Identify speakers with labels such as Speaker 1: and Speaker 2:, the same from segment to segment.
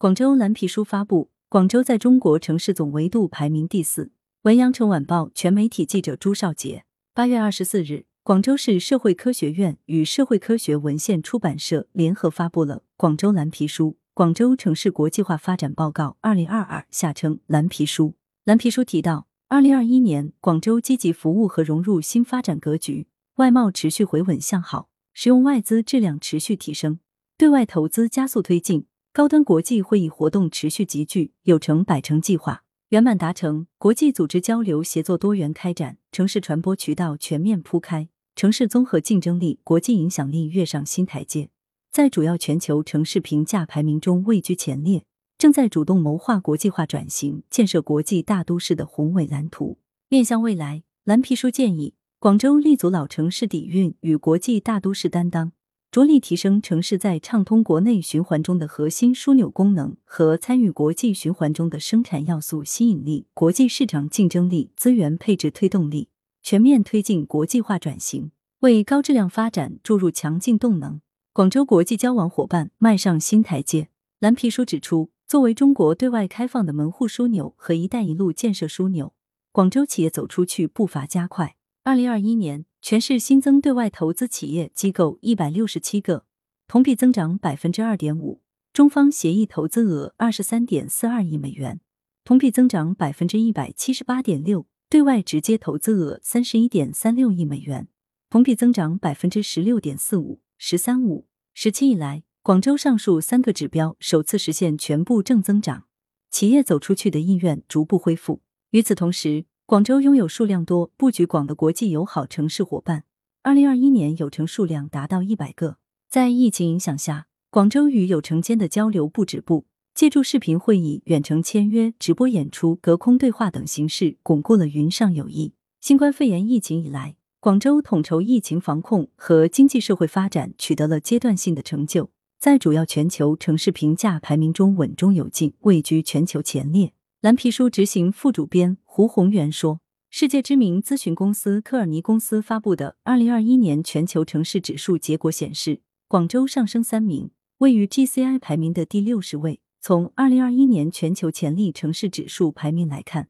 Speaker 1: 广州蓝皮书发布，广州在中国城市总维度排名第四。文阳城晚报全媒体记者朱少杰，八月二十四日，广州市社会科学院与社会科学文献出版社联合发布了《广州蓝皮书：广州城市国际化发展报告（二零二二）》，下称蓝皮书。蓝皮书提到，二零二一年，广州积极服务和融入新发展格局，外贸持续回稳向好，使用外资质量持续提升，对外投资加速推进。高端国际会议活动持续集聚，有成百城计划圆满达成，国际组织交流协作多元开展，城市传播渠道全面铺开，城市综合竞争力、国际影响力跃上新台阶，在主要全球城市评价排名中位居前列，正在主动谋划国际化转型、建设国际大都市的宏伟蓝图。面向未来，蓝皮书建议广州立足老城市底蕴与国际大都市担当。着力提升城市在畅通国内循环中的核心枢纽功能和参与国际循环中的生产要素吸引力、国际市场竞争力、资源配置推动力，全面推进国际化转型，为高质量发展注入强劲动能。广州国际交往伙伴迈上新台阶。蓝皮书指出，作为中国对外开放的门户枢纽和“一带一路”建设枢纽，广州企业走出去步伐加快。二零二一年。全市新增对外投资企业机构一百六十七个，同比增长百分之二点五。中方协议投资额二十三点四二亿美元，同比增长百分之一百七十八点六。对外直接投资额三十一点三六亿美元，同比增长百分之十六点四五。“十三五”时期以来，广州上述三个指标首次实现全部正增长，企业走出去的意愿逐步恢复。与此同时，广州拥有数量多、布局广的国际友好城市伙伴。二零二一年有城数量达到一百个。在疫情影响下，广州与友城间的交流不止步，借助视频会议、远程签约、直播演出、隔空对话等形式，巩固了云上友谊。新冠肺炎疫情以来，广州统筹疫情防控和经济社会发展取得了阶段性的成就，在主要全球城市评价排名中稳中有进，位居全球前列。蓝皮书执行副主编胡宏元说：“世界知名咨询公司科尔尼公司发布的二零二一年全球城市指数结果显示，广州上升三名，位于 GCI 排名的第六十位。从二零二一年全球潜力城市指数排名来看，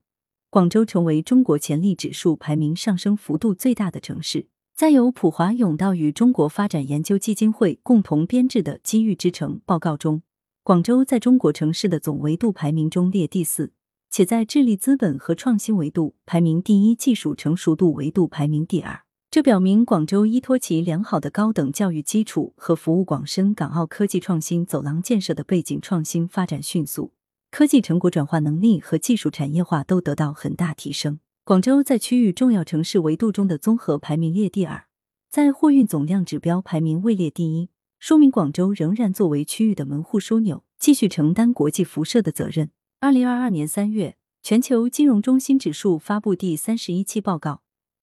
Speaker 1: 广州成为中国潜力指数排名上升幅度最大的城市。在由普华永道与中国发展研究基金会共同编制的《机遇之城》报告中，广州在中国城市的总维度排名中列第四。”且在智力资本和创新维度排名第一，技术成熟度维度排名第二。这表明广州依托其良好的高等教育基础和服务广深港澳科技创新走廊建设的背景，创新发展迅速，科技成果转化能力和技术产业化都得到很大提升。广州在区域重要城市维度中的综合排名列第二，在货运总量指标排名位列第一，说明广州仍然作为区域的门户枢纽，继续承担国际辐射的责任。二零二二年三月，全球金融中心指数发布第三十一期报告，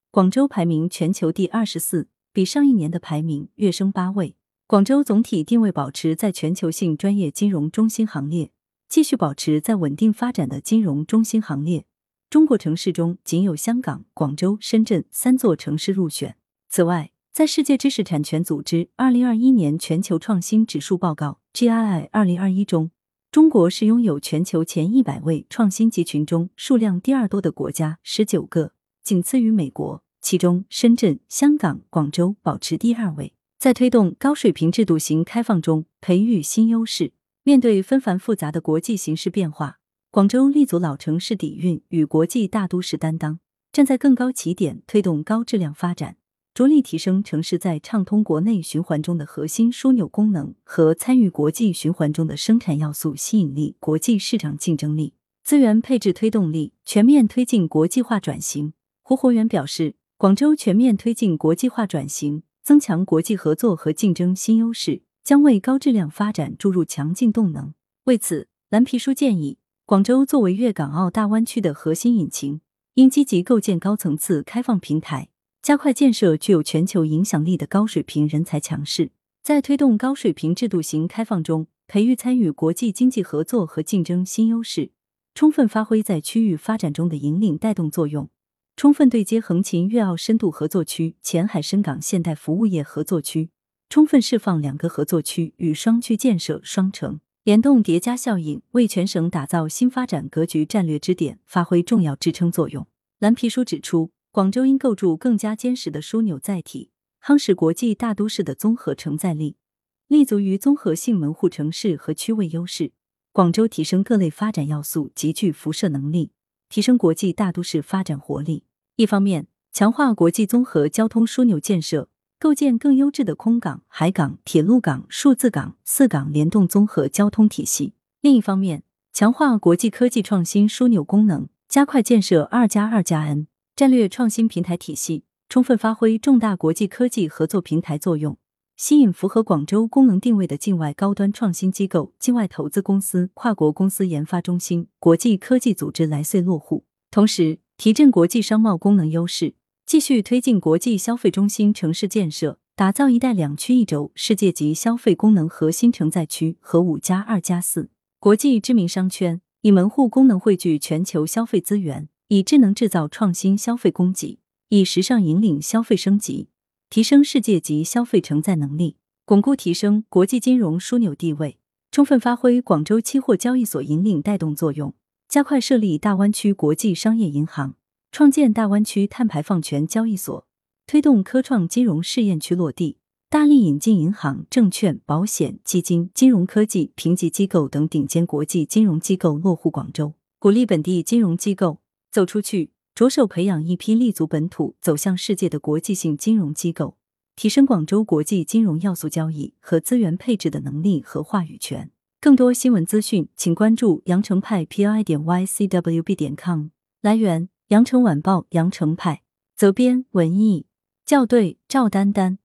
Speaker 1: 广州排名全球第二十四，比上一年的排名跃升八位。广州总体定位保持在全球性专业金融中心行列，继续保持在稳定发展的金融中心行列。中国城市中仅有香港、广州、深圳三座城市入选。此外，在世界知识产权组织二零二一年全球创新指数报告 （GII 二零二一）中。中国是拥有全球前一百位创新集群中数量第二多的国家，十九个，仅次于美国。其中，深圳、香港、广州保持第二位。在推动高水平制度型开放中培育新优势。面对纷繁复杂的国际形势变化，广州立足老城市底蕴与国际大都市担当，站在更高起点推动高质量发展。着力提升城市在畅通国内循环中的核心枢纽功能和参与国际循环中的生产要素吸引力、国际市场竞争力、资源配置推动力，全面推进国际化转型。胡宏元表示，广州全面推进国际化转型，增强国际合作和竞争新优势，将为高质量发展注入强劲动能。为此，蓝皮书建议，广州作为粤港澳大湾区的核心引擎，应积极构建高层次开放平台。加快建设具有全球影响力的高水平人才强势，在推动高水平制度型开放中，培育参与国际经济合作和竞争新优势，充分发挥在区域发展中的引领带动作用，充分对接横琴粤澳深度合作区、前海深港现代服务业合作区，充分释放两个合作区与双区建设双城。联动叠加效应，为全省打造新发展格局战略支点发挥重要支撑作用。蓝皮书指出，广州应构筑更加坚实的枢纽载体，夯实国际大都市的综合承载力，立足于综合性门户城市和区位优势。广州提升各类发展要素极具辐射能力，提升国际大都市发展活力。一方面，强化国际综合交通枢纽建设。构建更优质的空港、海港、铁路港、数字港、四港联动综合交通体系。另一方面，强化国际科技创新枢纽功能，加快建设“二加二加 N” 战略创新平台体系，充分发挥重大国际科技合作平台作用，吸引符合广州功能定位的境外高端创新机构、境外投资公司、跨国公司研发中心、国际科技组织来穗落户，同时提振国际商贸功能优势。继续推进国际消费中心城市建设，打造“一带两区一轴”世界级消费功能核心承载区和“五加二加四”国际知名商圈，以门户功能汇聚全球消费资源，以智能制造创新消费供给，以时尚引领消费升级，提升世界级消费承载能力，巩固提升国际金融枢纽地位，充分发挥广州期货交易所引领带动作用，加快设立大湾区国际商业银行。创建大湾区碳排放权交易所，推动科创金融试验区落地，大力引进银行、证券、保险、基金、金融科技、评级机构等顶尖国际金融机构落户广州，鼓励本地金融机构走出去，着手培养一批立足本土、走向世界的国际性金融机构，提升广州国际金融要素交易和资源配置的能力和话语权。更多新闻资讯，请关注羊城派 p i 点 y c w b 点 com。来源。羊城晚报羊城派责编文艺校对赵丹丹